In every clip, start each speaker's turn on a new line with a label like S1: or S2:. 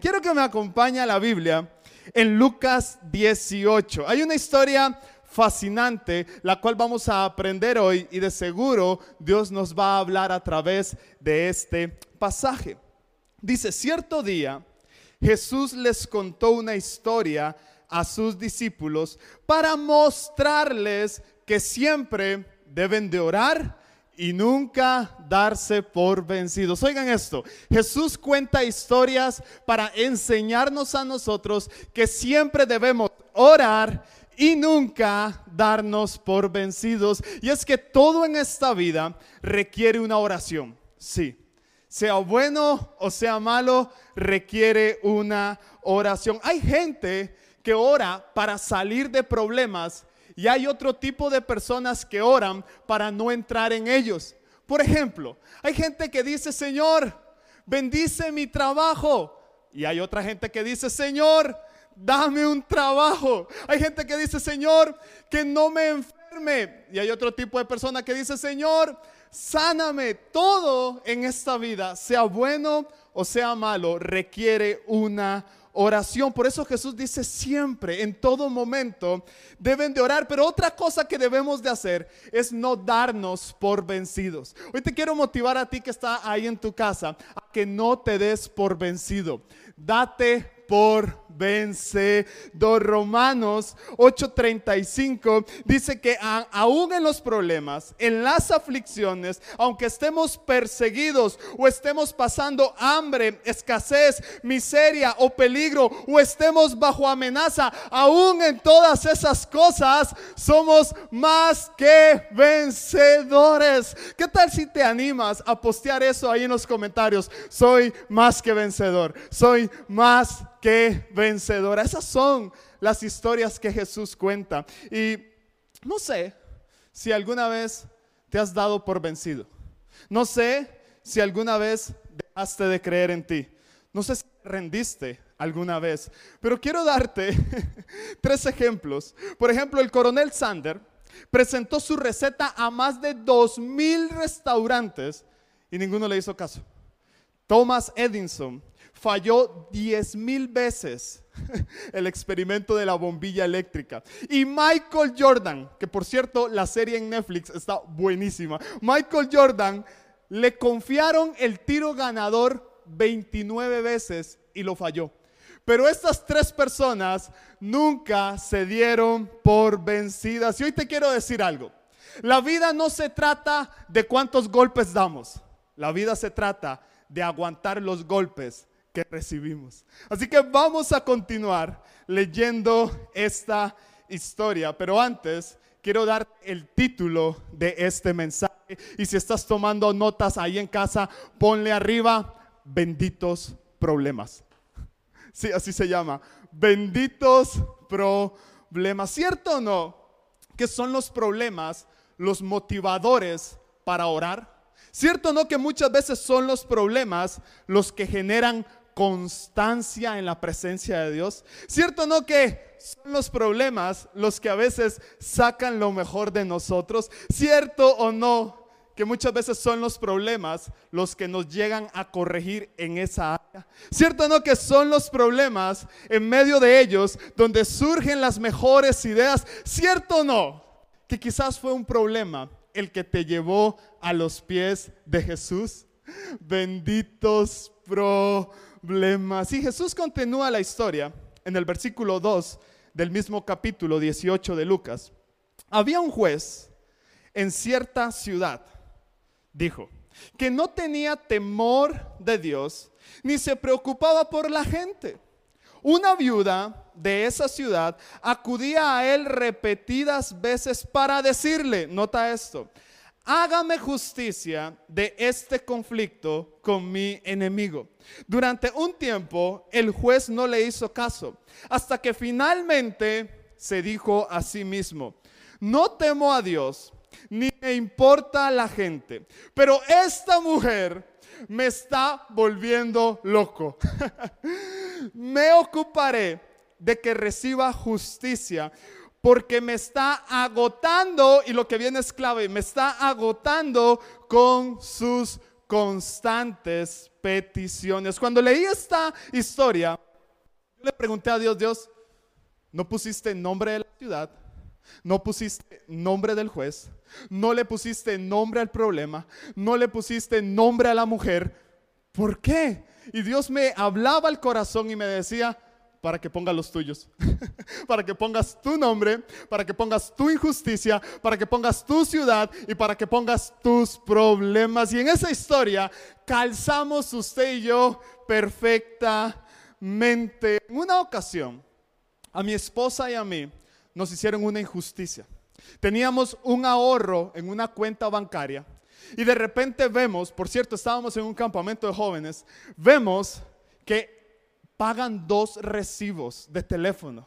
S1: Quiero que me acompañe a la Biblia en Lucas 18. Hay una historia fascinante, la cual vamos a aprender hoy y de seguro Dios nos va a hablar a través de este pasaje. Dice, cierto día Jesús les contó una historia a sus discípulos para mostrarles que siempre deben de orar y nunca darse por vencidos. Oigan esto, Jesús cuenta historias para enseñarnos a nosotros que siempre debemos orar y nunca darnos por vencidos. Y es que todo en esta vida requiere una oración, sí. Sea bueno o sea malo, requiere una oración. Hay gente que ora para salir de problemas y hay otro tipo de personas que oran para no entrar en ellos. Por ejemplo, hay gente que dice, Señor, bendice mi trabajo. Y hay otra gente que dice, Señor, dame un trabajo. Hay gente que dice, Señor, que no me enferme. Y hay otro tipo de persona que dice, Señor, sáname. Todo en esta vida, sea bueno o sea malo, requiere una oración. Por eso Jesús dice siempre, en todo momento, deben de orar. Pero otra cosa que debemos de hacer es no darnos por vencidos. Hoy te quiero motivar a ti que está ahí en tu casa a que no te des por vencido. Date por vencedor. Romanos 8:35 dice que aún en los problemas, en las aflicciones, aunque estemos perseguidos o estemos pasando hambre, escasez, miseria o peligro o estemos bajo amenaza, aún en todas esas cosas somos más que vencedores. ¿Qué tal si te animas a postear eso ahí en los comentarios? Soy más que vencedor. Soy más que vencedora. Esas son las historias que Jesús cuenta. Y no sé si alguna vez te has dado por vencido. No sé si alguna vez dejaste de creer en ti. No sé si rendiste alguna vez. Pero quiero darte tres ejemplos. Por ejemplo, el coronel Sander presentó su receta a más de dos mil restaurantes y ninguno le hizo caso. Thomas Edison falló diez mil veces el experimento de la bombilla eléctrica. Y Michael Jordan, que por cierto la serie en Netflix está buenísima, Michael Jordan le confiaron el tiro ganador 29 veces y lo falló. Pero estas tres personas nunca se dieron por vencidas. Y hoy te quiero decir algo. La vida no se trata de cuántos golpes damos. La vida se trata de aguantar los golpes que recibimos. Así que vamos a continuar leyendo esta historia, pero antes quiero dar el título de este mensaje. Y si estás tomando notas ahí en casa, ponle arriba, benditos problemas. Sí, así se llama, benditos problemas. ¿Cierto o no? Que son los problemas los motivadores para orar. ¿Cierto o no que muchas veces son los problemas los que generan constancia en la presencia de Dios. ¿Cierto no que son los problemas los que a veces sacan lo mejor de nosotros? ¿Cierto o no que muchas veces son los problemas los que nos llegan a corregir en esa área? ¿Cierto no que son los problemas en medio de ellos donde surgen las mejores ideas? ¿Cierto o no que quizás fue un problema el que te llevó a los pies de Jesús? Benditos pro si Jesús continúa la historia en el versículo 2 del mismo capítulo 18 de Lucas. Había un juez en cierta ciudad, dijo, que no tenía temor de Dios ni se preocupaba por la gente. Una viuda de esa ciudad acudía a él repetidas veces para decirle, nota esto, hágame justicia de este conflicto con mi enemigo. Durante un tiempo el juez no le hizo caso, hasta que finalmente se dijo a sí mismo, no temo a Dios, ni me importa la gente, pero esta mujer me está volviendo loco. me ocuparé de que reciba justicia porque me está agotando, y lo que viene es clave, me está agotando con sus constantes peticiones. Cuando leí esta historia, yo le pregunté a Dios, Dios, ¿no pusiste nombre de la ciudad? No pusiste nombre del juez, no le pusiste nombre al problema, no le pusiste nombre a la mujer. ¿Por qué? Y Dios me hablaba al corazón y me decía, para que pongas los tuyos, para que pongas tu nombre, para que pongas tu injusticia, para que pongas tu ciudad y para que pongas tus problemas. Y en esa historia calzamos usted y yo perfectamente. En una ocasión, a mi esposa y a mí nos hicieron una injusticia. Teníamos un ahorro en una cuenta bancaria y de repente vemos, por cierto, estábamos en un campamento de jóvenes, vemos que pagan dos recibos de teléfono,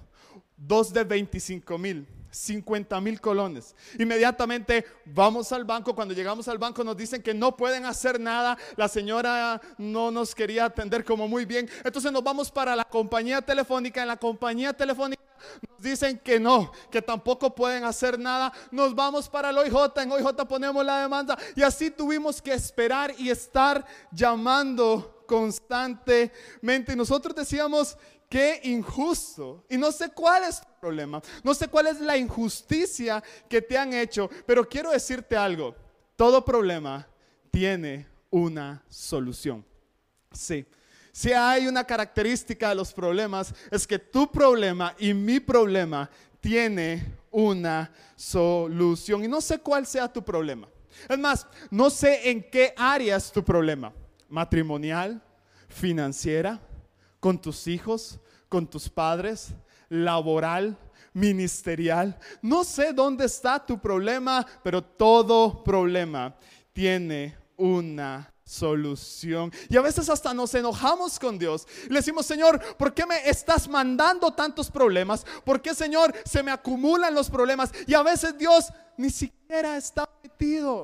S1: dos de 25 mil. 50 mil colones. Inmediatamente vamos al banco. Cuando llegamos al banco nos dicen que no pueden hacer nada. La señora no nos quería atender como muy bien. Entonces nos vamos para la compañía telefónica. En la compañía telefónica nos dicen que no, que tampoco pueden hacer nada. Nos vamos para el OIJ. En OIJ ponemos la demanda. Y así tuvimos que esperar y estar llamando constantemente. Y nosotros decíamos, qué injusto. Y no sé cuál es tu problema, no sé cuál es la injusticia que te han hecho, pero quiero decirte algo, todo problema tiene una solución. Sí. Si hay una característica de los problemas, es que tu problema y mi problema tiene una solución. Y no sé cuál sea tu problema. Es más, no sé en qué área es tu problema matrimonial, financiera, con tus hijos, con tus padres, laboral, ministerial. No sé dónde está tu problema, pero todo problema tiene una solución. Y a veces hasta nos enojamos con Dios. Le decimos, Señor, ¿por qué me estás mandando tantos problemas? ¿Por qué, Señor, se me acumulan los problemas? Y a veces Dios ni siquiera está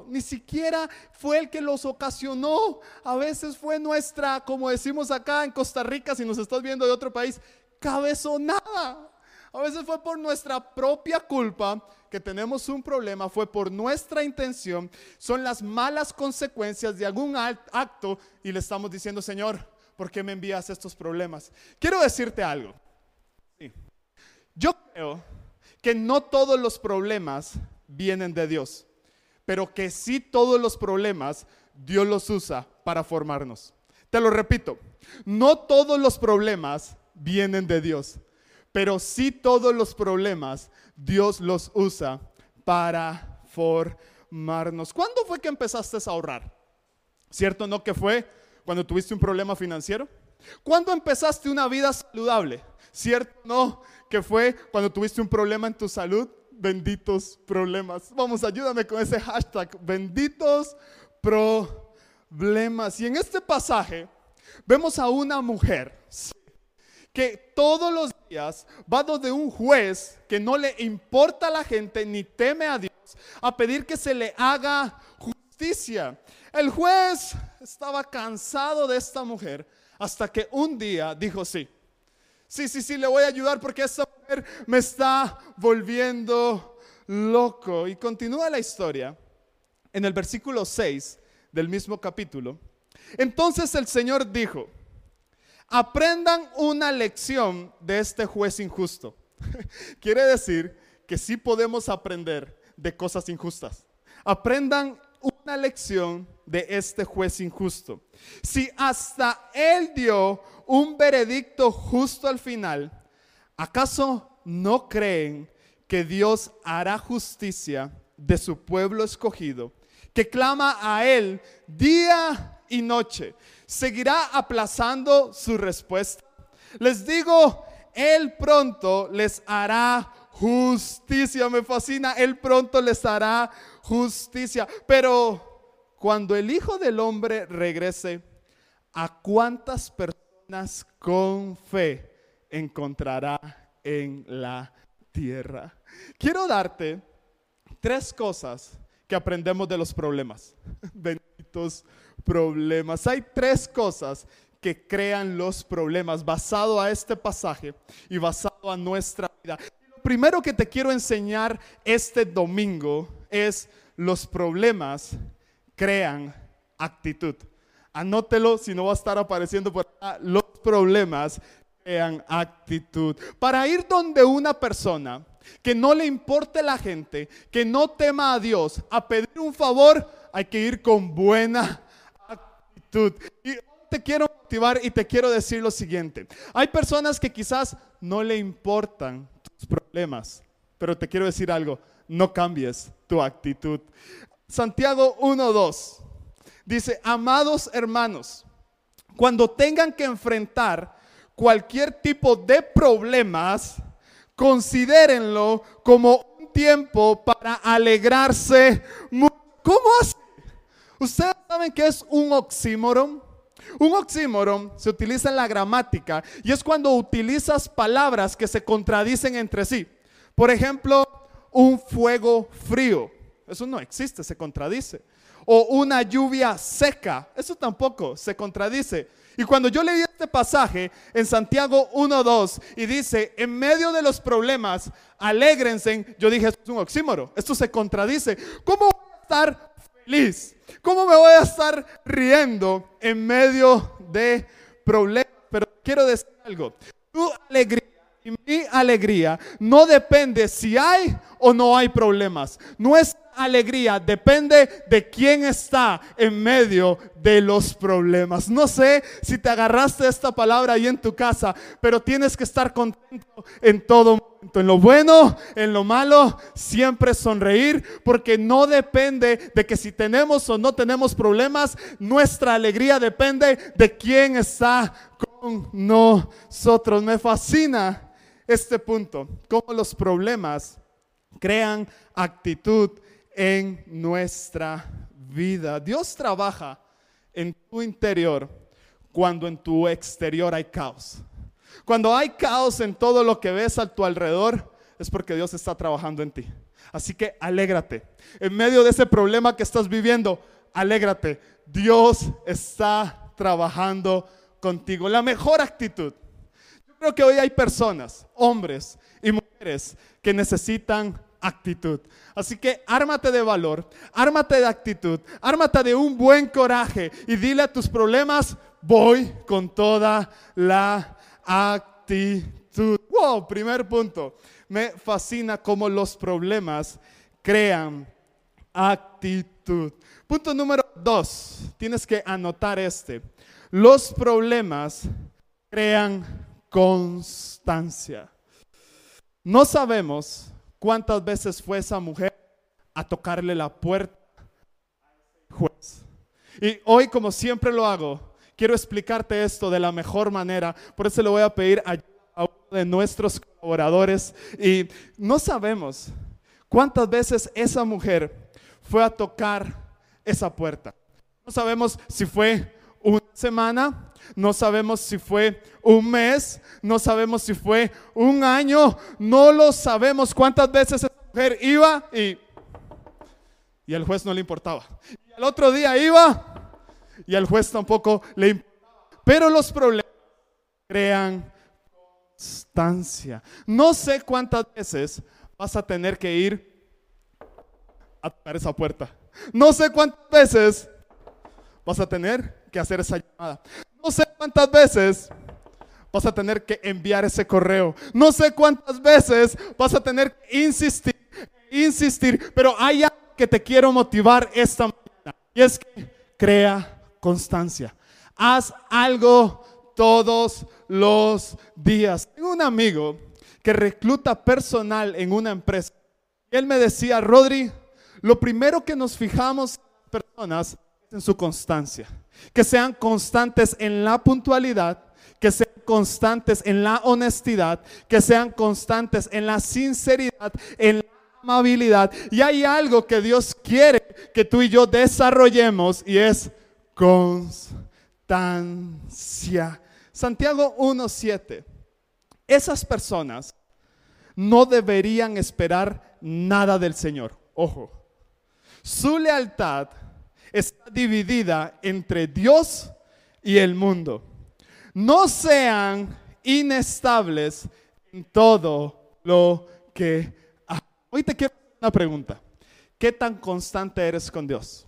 S1: ni siquiera fue el que los ocasionó. A veces fue nuestra, como decimos acá en Costa Rica, si nos estás viendo de otro país, cabezonada. A veces fue por nuestra propia culpa que tenemos un problema, fue por nuestra intención, son las malas consecuencias de algún acto y le estamos diciendo, Señor, ¿por qué me envías estos problemas? Quiero decirte algo. Yo creo que no todos los problemas vienen de Dios, pero que sí todos los problemas Dios los usa para formarnos. Te lo repito, no todos los problemas vienen de Dios, pero sí todos los problemas Dios los usa para formarnos. ¿Cuándo fue que empezaste a ahorrar? ¿Cierto no que fue cuando tuviste un problema financiero? ¿Cuándo empezaste una vida saludable? ¿Cierto no que fue cuando tuviste un problema en tu salud? Benditos problemas. Vamos, ayúdame con ese hashtag. Benditos problemas. Y en este pasaje vemos a una mujer que todos los días va donde un juez que no le importa a la gente ni teme a Dios a pedir que se le haga justicia. El juez estaba cansado de esta mujer hasta que un día dijo sí. Sí, sí, sí, le voy a ayudar porque esta me está volviendo loco. Y continúa la historia en el versículo 6 del mismo capítulo. Entonces el Señor dijo, aprendan una lección de este juez injusto. Quiere decir que sí podemos aprender de cosas injustas. Aprendan una lección de este juez injusto. Si hasta él dio un veredicto justo al final, ¿acaso no creen que Dios hará justicia de su pueblo escogido, que clama a él día y noche? seguirá aplazando su respuesta. Les digo, Él pronto les hará justicia. Me fascina, Él pronto les hará justicia. Pero cuando el Hijo del Hombre regrese, ¿a cuántas personas con fe encontrará en la tierra? Quiero darte tres cosas que aprendemos de los problemas. Benditos problemas. Hay tres cosas que crean los problemas basado a este pasaje y basado a nuestra vida. Lo primero que te quiero enseñar este domingo es los problemas crean actitud. Anótelo si no va a estar apareciendo por acá. Los problemas actitud. Para ir donde una persona que no le importe la gente, que no tema a Dios, a pedir un favor, hay que ir con buena actitud. Y te quiero motivar y te quiero decir lo siguiente. Hay personas que quizás no le importan tus problemas, pero te quiero decir algo, no cambies tu actitud. Santiago 1.2 dice, amados hermanos, cuando tengan que enfrentar cualquier tipo de problemas, considérenlo como un tiempo para alegrarse. ¿Cómo hace? ¿Ustedes saben qué es un oxímoron? Un oxímoron se utiliza en la gramática y es cuando utilizas palabras que se contradicen entre sí. Por ejemplo, un fuego frío. Eso no existe, se contradice. O una lluvia seca. Eso tampoco se contradice. Y cuando yo leí este pasaje en Santiago 1.2 y dice, en medio de los problemas, alégrense, yo dije, esto es un oxímoro, esto se contradice. ¿Cómo voy a estar feliz? ¿Cómo me voy a estar riendo en medio de problemas? Pero quiero decir algo, tu alegría mi alegría no depende si hay o no hay problemas. Nuestra alegría depende de quién está en medio de los problemas. No sé si te agarraste esta palabra ahí en tu casa, pero tienes que estar contento en todo momento. En lo bueno, en lo malo, siempre sonreír, porque no depende de que si tenemos o no tenemos problemas, nuestra alegría depende de quién está con nosotros. Me fascina este punto, cómo los problemas crean actitud en nuestra vida. Dios trabaja en tu interior cuando en tu exterior hay caos. Cuando hay caos en todo lo que ves a tu alrededor, es porque Dios está trabajando en ti. Así que alégrate. En medio de ese problema que estás viviendo, alégrate. Dios está trabajando contigo. La mejor actitud. Creo que hoy hay personas, hombres y mujeres, que necesitan actitud. Así que ármate de valor, ármate de actitud, ármate de un buen coraje y dile a tus problemas, voy con toda la actitud. Wow, primer punto. Me fascina cómo los problemas crean actitud. Punto número dos, tienes que anotar este. Los problemas crean constancia. No sabemos ¿Cuántas veces fue esa mujer a tocarle la puerta al juez? Y hoy, como siempre lo hago, quiero explicarte esto de la mejor manera. Por eso le voy a pedir a uno de nuestros colaboradores. Y no sabemos cuántas veces esa mujer fue a tocar esa puerta. No sabemos si fue una semana, no sabemos si fue un mes, no sabemos si fue un año, no lo sabemos cuántas veces esa mujer iba y, y al juez no le importaba. Y al otro día iba y al juez tampoco le importaba. Pero los problemas crean constancia. No sé cuántas veces vas a tener que ir a tocar esa puerta. No sé cuántas veces vas a tener que hacer esa llamada. No sé cuántas veces vas a tener que enviar ese correo. No sé cuántas veces vas a tener que insistir, insistir, pero hay algo que te quiero motivar esta mañana y es que crea constancia. Haz algo todos los días. Tengo un amigo que recluta personal en una empresa. Él me decía, Rodri, lo primero que nos fijamos personas es en su constancia que sean constantes en la puntualidad, que sean constantes en la honestidad, que sean constantes en la sinceridad, en la amabilidad. Y hay algo que Dios quiere que tú y yo desarrollemos y es constancia. Santiago 1.7. Esas personas no deberían esperar nada del Señor. Ojo, su lealtad está dividida entre Dios y el mundo. No sean inestables en todo lo que... Hoy te quiero hacer una pregunta. ¿Qué tan constante eres con Dios?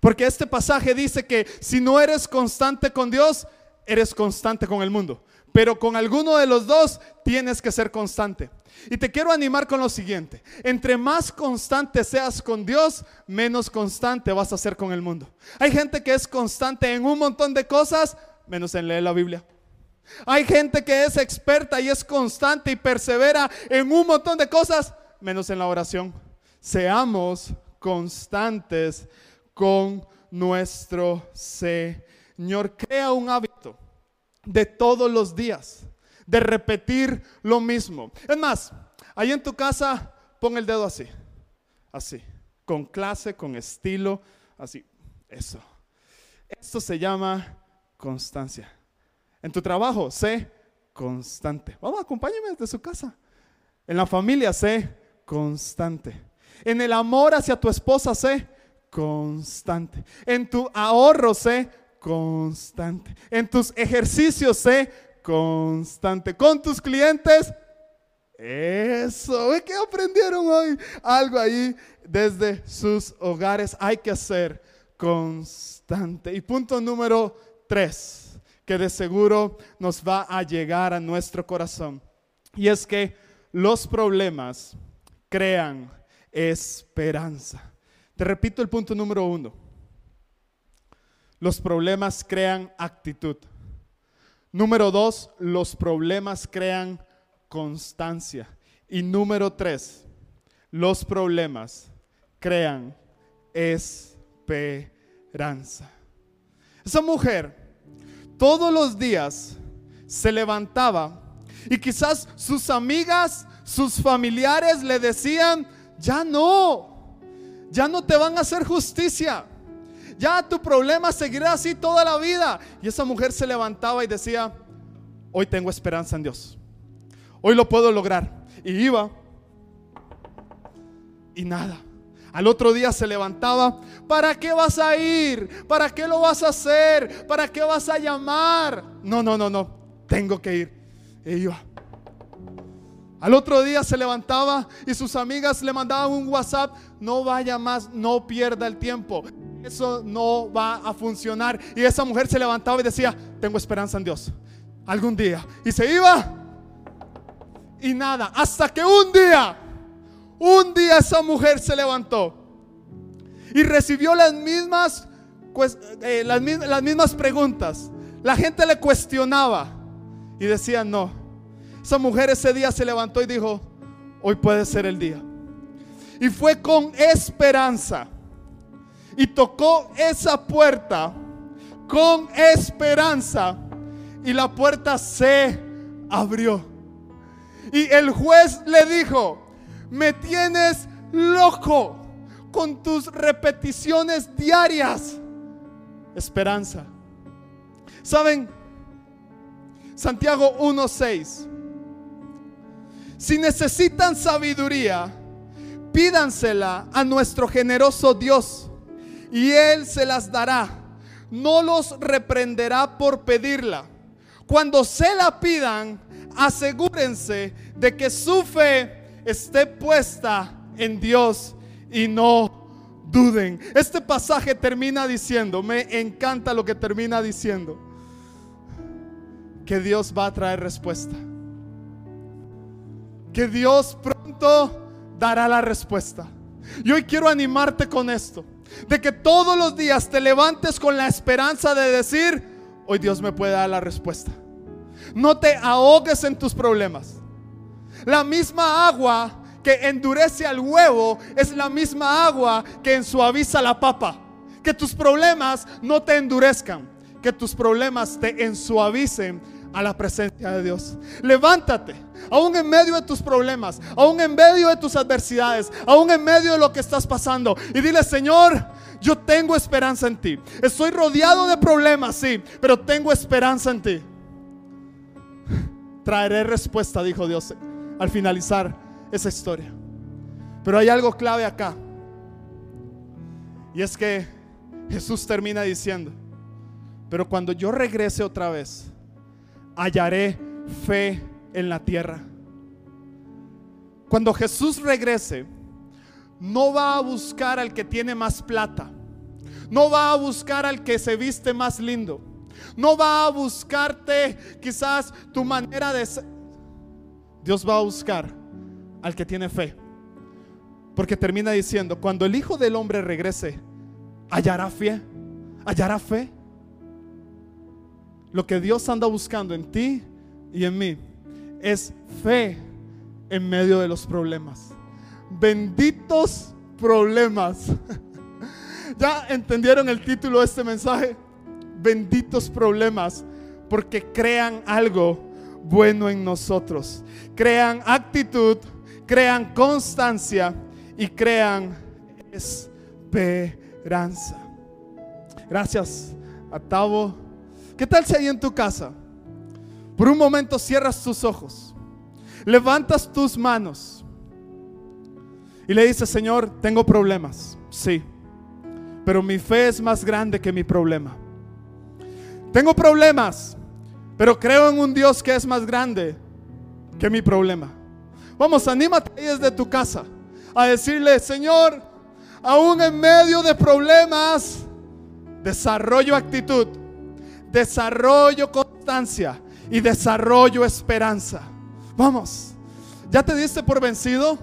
S1: Porque este pasaje dice que si no eres constante con Dios, eres constante con el mundo. Pero con alguno de los dos tienes que ser constante. Y te quiero animar con lo siguiente. Entre más constante seas con Dios, menos constante vas a ser con el mundo. Hay gente que es constante en un montón de cosas, menos en leer la Biblia. Hay gente que es experta y es constante y persevera en un montón de cosas, menos en la oración. Seamos constantes con nuestro Señor. Crea un hábito de todos los días, de repetir lo mismo. Es más, ahí en tu casa pon el dedo así, así, con clase, con estilo, así, eso. Esto se llama constancia. En tu trabajo, sé constante. Vamos, acompáñame desde su casa. En la familia, sé constante. En el amor hacia tu esposa, sé constante. En tu ahorro, sé constante. En tus ejercicios, sé constante. Con tus clientes, eso. ¿Qué aprendieron hoy? Algo ahí desde sus hogares. Hay que ser constante. Y punto número tres, que de seguro nos va a llegar a nuestro corazón. Y es que los problemas crean esperanza. Te repito el punto número uno. Los problemas crean actitud. Número dos, los problemas crean constancia. Y número tres, los problemas crean esperanza. Esa mujer todos los días se levantaba y quizás sus amigas, sus familiares le decían, ya no, ya no te van a hacer justicia ya tu problema seguirá así toda la vida. Y esa mujer se levantaba y decía, hoy tengo esperanza en Dios. Hoy lo puedo lograr. Y iba. Y nada. Al otro día se levantaba, ¿para qué vas a ir? ¿Para qué lo vas a hacer? ¿Para qué vas a llamar? No, no, no, no. Tengo que ir. Y iba. Al otro día se levantaba y sus amigas le mandaban un WhatsApp, no vaya más, no pierda el tiempo eso no va a funcionar. Y esa mujer se levantaba y decía, tengo esperanza en Dios. Algún día. Y se iba. Y nada. Hasta que un día, un día esa mujer se levantó. Y recibió las mismas, eh, las, mismas preguntas. La gente le cuestionaba. Y decía, no. Esa mujer ese día se levantó y dijo, hoy puede ser el día. Y fue con esperanza y tocó esa puerta con esperanza y la puerta se abrió. Y el juez le dijo, me tienes loco con tus repeticiones diarias. Esperanza. ¿Saben? Santiago 1.6. Si necesitan sabiduría, pídansela a nuestro generoso Dios y Él se las dará. No los reprenderá por pedirla. Cuando se la pidan, asegúrense de que su fe esté puesta en Dios y no duden. Este pasaje termina diciendo, me encanta lo que termina diciendo, que Dios va a traer respuesta. Que Dios pronto dará la respuesta. Y hoy quiero animarte con esto de que todos los días te levantes con la esperanza de decir, hoy Dios me puede dar la respuesta. No te ahogues en tus problemas. La misma agua que endurece al huevo es la misma agua que ensuaviza la papa. Que tus problemas no te endurezcan, que tus problemas te ensuavicen a la presencia de Dios. Levántate, aún en medio de tus problemas, aún en medio de tus adversidades, aún en medio de lo que estás pasando. Y dile, Señor, yo tengo esperanza en ti. Estoy rodeado de problemas, sí, pero tengo esperanza en ti. Traeré respuesta, dijo Dios al finalizar esa historia. Pero hay algo clave acá. Y es que Jesús termina diciendo, pero cuando yo regrese otra vez, hallaré fe en la tierra. Cuando Jesús regrese, no va a buscar al que tiene más plata. No va a buscar al que se viste más lindo. No va a buscarte quizás tu manera de ser. Dios va a buscar al que tiene fe. Porque termina diciendo, cuando el Hijo del Hombre regrese, hallará fe. Hallará fe. Lo que Dios anda buscando en ti y en mí es fe en medio de los problemas. Benditos problemas. ¿Ya entendieron el título de este mensaje? Benditos problemas, porque crean algo bueno en nosotros. Crean actitud, crean constancia y crean esperanza. Gracias, Atavo. ¿Qué tal si ahí en tu casa? Por un momento cierras tus ojos, levantas tus manos y le dices, Señor, tengo problemas. Sí, pero mi fe es más grande que mi problema. Tengo problemas, pero creo en un Dios que es más grande que mi problema. Vamos, anímate desde tu casa a decirle, Señor, aún en medio de problemas, desarrollo actitud, desarrollo constancia y desarrollo esperanza. Vamos, ¿ya te diste por vencido?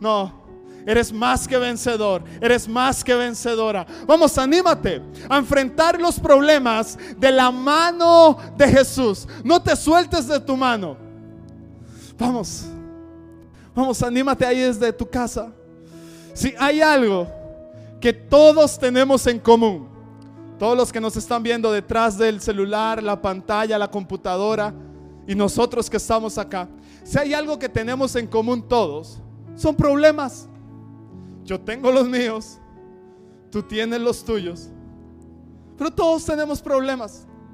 S1: No, Eres más que vencedor, eres más que vencedora. Vamos, anímate a enfrentar los problemas de la mano de Jesús. No te sueltes de tu mano. Vamos, vamos, anímate ahí desde tu casa. Si hay algo que todos tenemos en común, todos los que nos están viendo detrás del celular, la pantalla, la computadora y nosotros que estamos acá, si hay algo que tenemos en común todos, son problemas. Yo tengo los míos, tú tienes los tuyos, pero todos tenemos problemas.